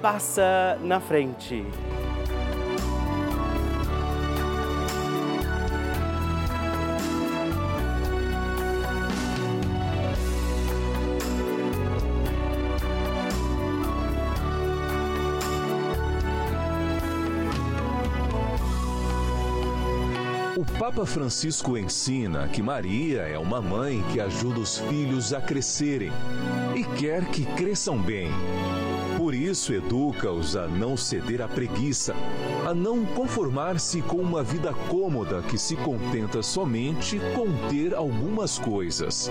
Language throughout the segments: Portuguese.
passa na frente. O Papa Francisco ensina que Maria é uma mãe que ajuda os filhos a crescerem e quer que cresçam bem. Por isso, educa-os a não ceder à preguiça, a não conformar-se com uma vida cômoda que se contenta somente com ter algumas coisas.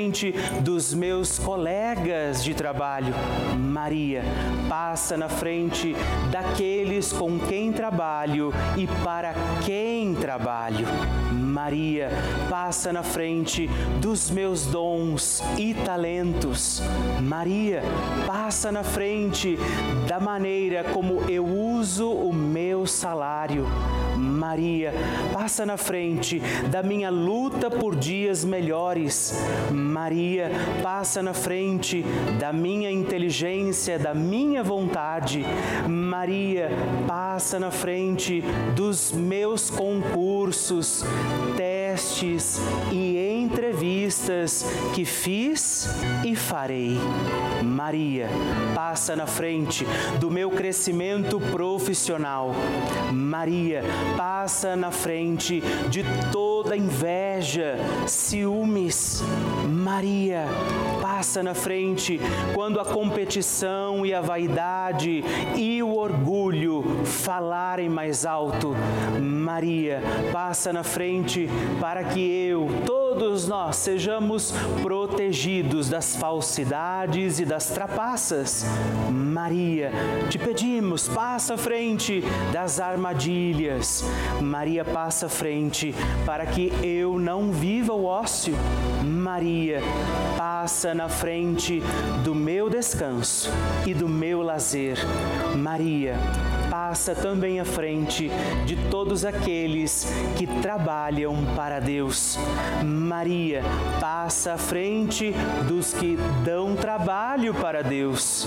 frente dos meus colegas de trabalho. Maria, passa na frente daqueles com quem trabalho e para quem trabalho. Maria, passa na frente dos meus dons e talentos. Maria, passa na frente da maneira como eu uso o meu salário. Maria, passa na frente da minha luta por dias melhores. Maria, passa na frente da minha inteligência, da minha vontade. Maria, passa na frente dos meus concursos, testes e entrevistas que fiz e farei. Maria, passa na frente do meu crescimento profissional. Maria, passa na frente de toda inveja, ciúmes. Maria, passa na frente quando a competição e a vaidade e o orgulho falarem mais alto. Maria, passa na frente para que eu, todos nós, sejamos protegidos das falsidades e das trapaças. Maria, te pedimos, passa à frente das armadilhas. Maria, passa à frente para que eu não viva o ócio. Maria, passa na frente do meu descanso e do meu lazer. Maria, passa também à frente de todos aqueles que trabalham para Deus. Maria passa à frente dos que dão trabalho para Deus.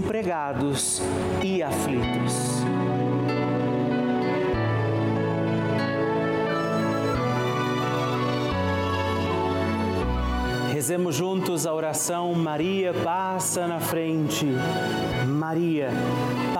desempregados e aflitos. Rezemos juntos a oração Maria passa na frente. Maria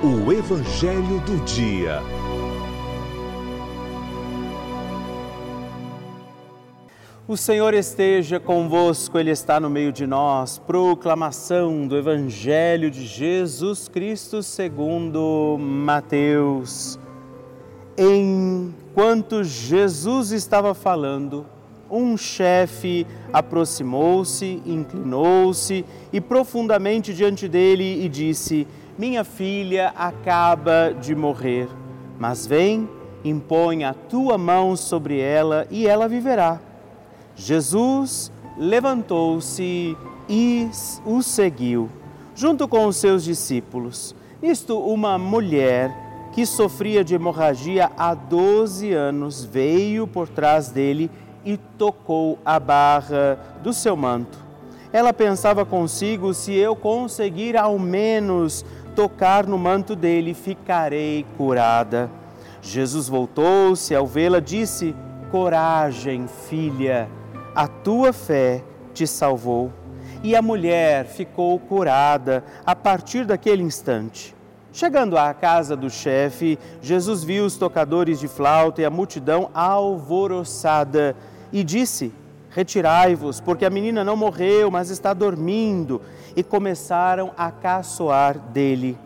O Evangelho do Dia. O Senhor esteja convosco, Ele está no meio de nós. Proclamação do Evangelho de Jesus Cristo segundo Mateus. Enquanto Jesus estava falando, um chefe aproximou-se, inclinou-se e profundamente diante dele e disse: minha filha acaba de morrer, mas vem, impõe a tua mão sobre ela e ela viverá. Jesus levantou-se e o seguiu, junto com os seus discípulos. Nisto, uma mulher que sofria de hemorragia há 12 anos veio por trás dele e tocou a barra do seu manto. Ela pensava consigo: se eu conseguir ao menos tocar no manto dele, ficarei curada. Jesus voltou-se ao vê-la, disse: Coragem, filha, a tua fé te salvou. E a mulher ficou curada a partir daquele instante. Chegando à casa do chefe, Jesus viu os tocadores de flauta e a multidão alvoroçada e disse: Retirai-vos, porque a menina não morreu, mas está dormindo. E começaram a caçoar dele.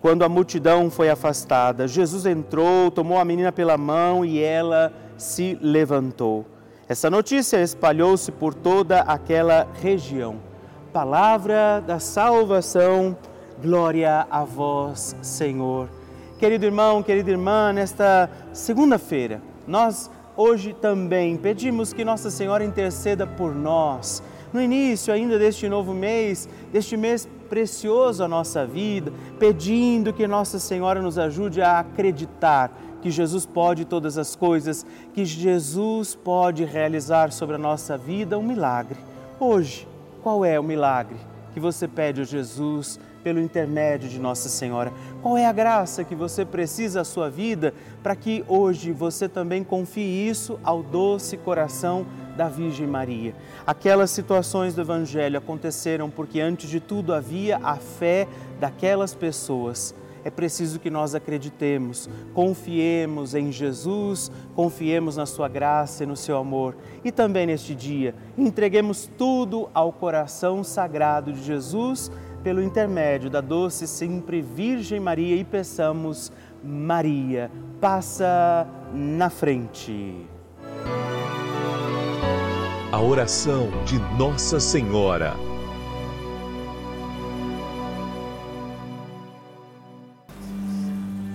Quando a multidão foi afastada, Jesus entrou, tomou a menina pela mão e ela se levantou. Essa notícia espalhou-se por toda aquela região. Palavra da salvação, glória a vós, Senhor. Querido irmão, querida irmã, nesta segunda-feira, nós hoje também pedimos que Nossa Senhora interceda por nós. No início ainda deste novo mês, deste mês precioso à nossa vida, pedindo que Nossa Senhora nos ajude a acreditar que Jesus pode todas as coisas, que Jesus pode realizar sobre a nossa vida um milagre. Hoje, qual é o milagre que você pede a Jesus pelo intermédio de Nossa Senhora. Qual é a graça que você precisa à sua vida para que hoje você também confie isso ao doce coração da Virgem Maria? Aquelas situações do Evangelho aconteceram porque, antes de tudo, havia a fé daquelas pessoas é preciso que nós acreditemos, confiemos em Jesus, confiemos na Sua graça e no Seu amor. E também neste dia, entreguemos tudo ao coração sagrado de Jesus pelo intermédio da doce sempre Virgem Maria e peçamos, Maria, passa na frente. A oração de Nossa Senhora.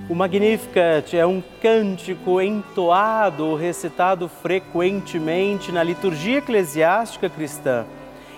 O Magnificat é um cântico entoado ou recitado frequentemente na liturgia eclesiástica cristã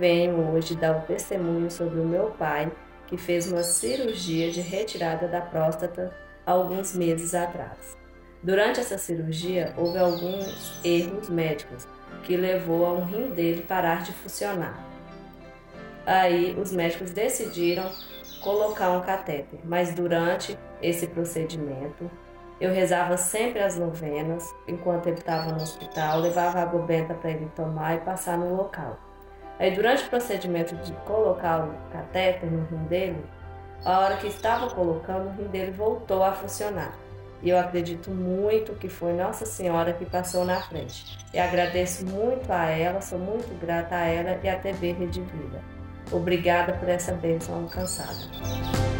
Venho hoje dar um testemunho sobre o meu pai que fez uma cirurgia de retirada da próstata alguns meses atrás. Durante essa cirurgia, houve alguns erros médicos que levou a um rim dele parar de funcionar. Aí os médicos decidiram colocar um catéter, mas durante esse procedimento eu rezava sempre as novenas enquanto ele estava no hospital, levava água benta para ele tomar e passar no local. Aí, durante o procedimento de colocar o catéter no rim dele, a hora que estava colocando, o rim dele voltou a funcionar. E eu acredito muito que foi Nossa Senhora que passou na frente. E agradeço muito a ela, sou muito grata a ela e à TV Rede Vida. Obrigada por essa bênção alcançada.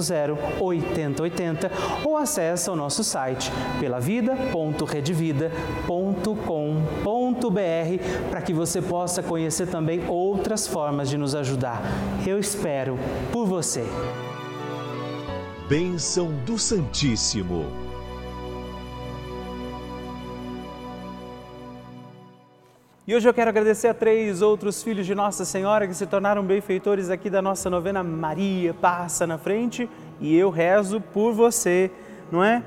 8080 ou acesse o nosso site pelavida.redvida.com.br para que você possa conhecer também outras formas de nos ajudar. Eu espero por você. Bênção do Santíssimo. E hoje eu quero agradecer a três outros filhos de Nossa Senhora que se tornaram benfeitores aqui da nossa novena Maria Passa na Frente e eu rezo por você, não é?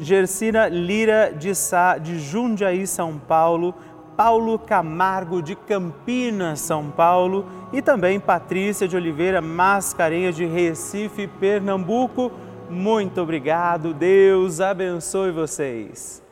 Gersina Lira de, Sá, de Jundiaí, São Paulo, Paulo Camargo de Campinas, São Paulo e também Patrícia de Oliveira Mascarenhas de Recife, Pernambuco. Muito obrigado, Deus abençoe vocês.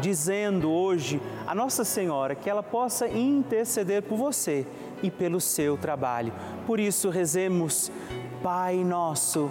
dizendo hoje a Nossa Senhora que ela possa interceder por você e pelo seu trabalho. Por isso, rezemos, Pai Nosso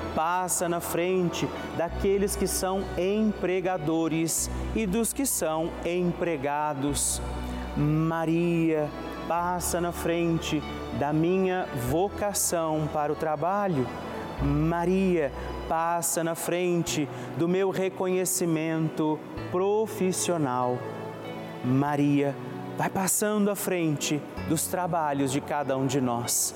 passa na frente daqueles que são empregadores e dos que são empregados. Maria passa na frente da minha vocação para o trabalho. Maria passa na frente do meu reconhecimento profissional. Maria vai passando à frente dos trabalhos de cada um de nós.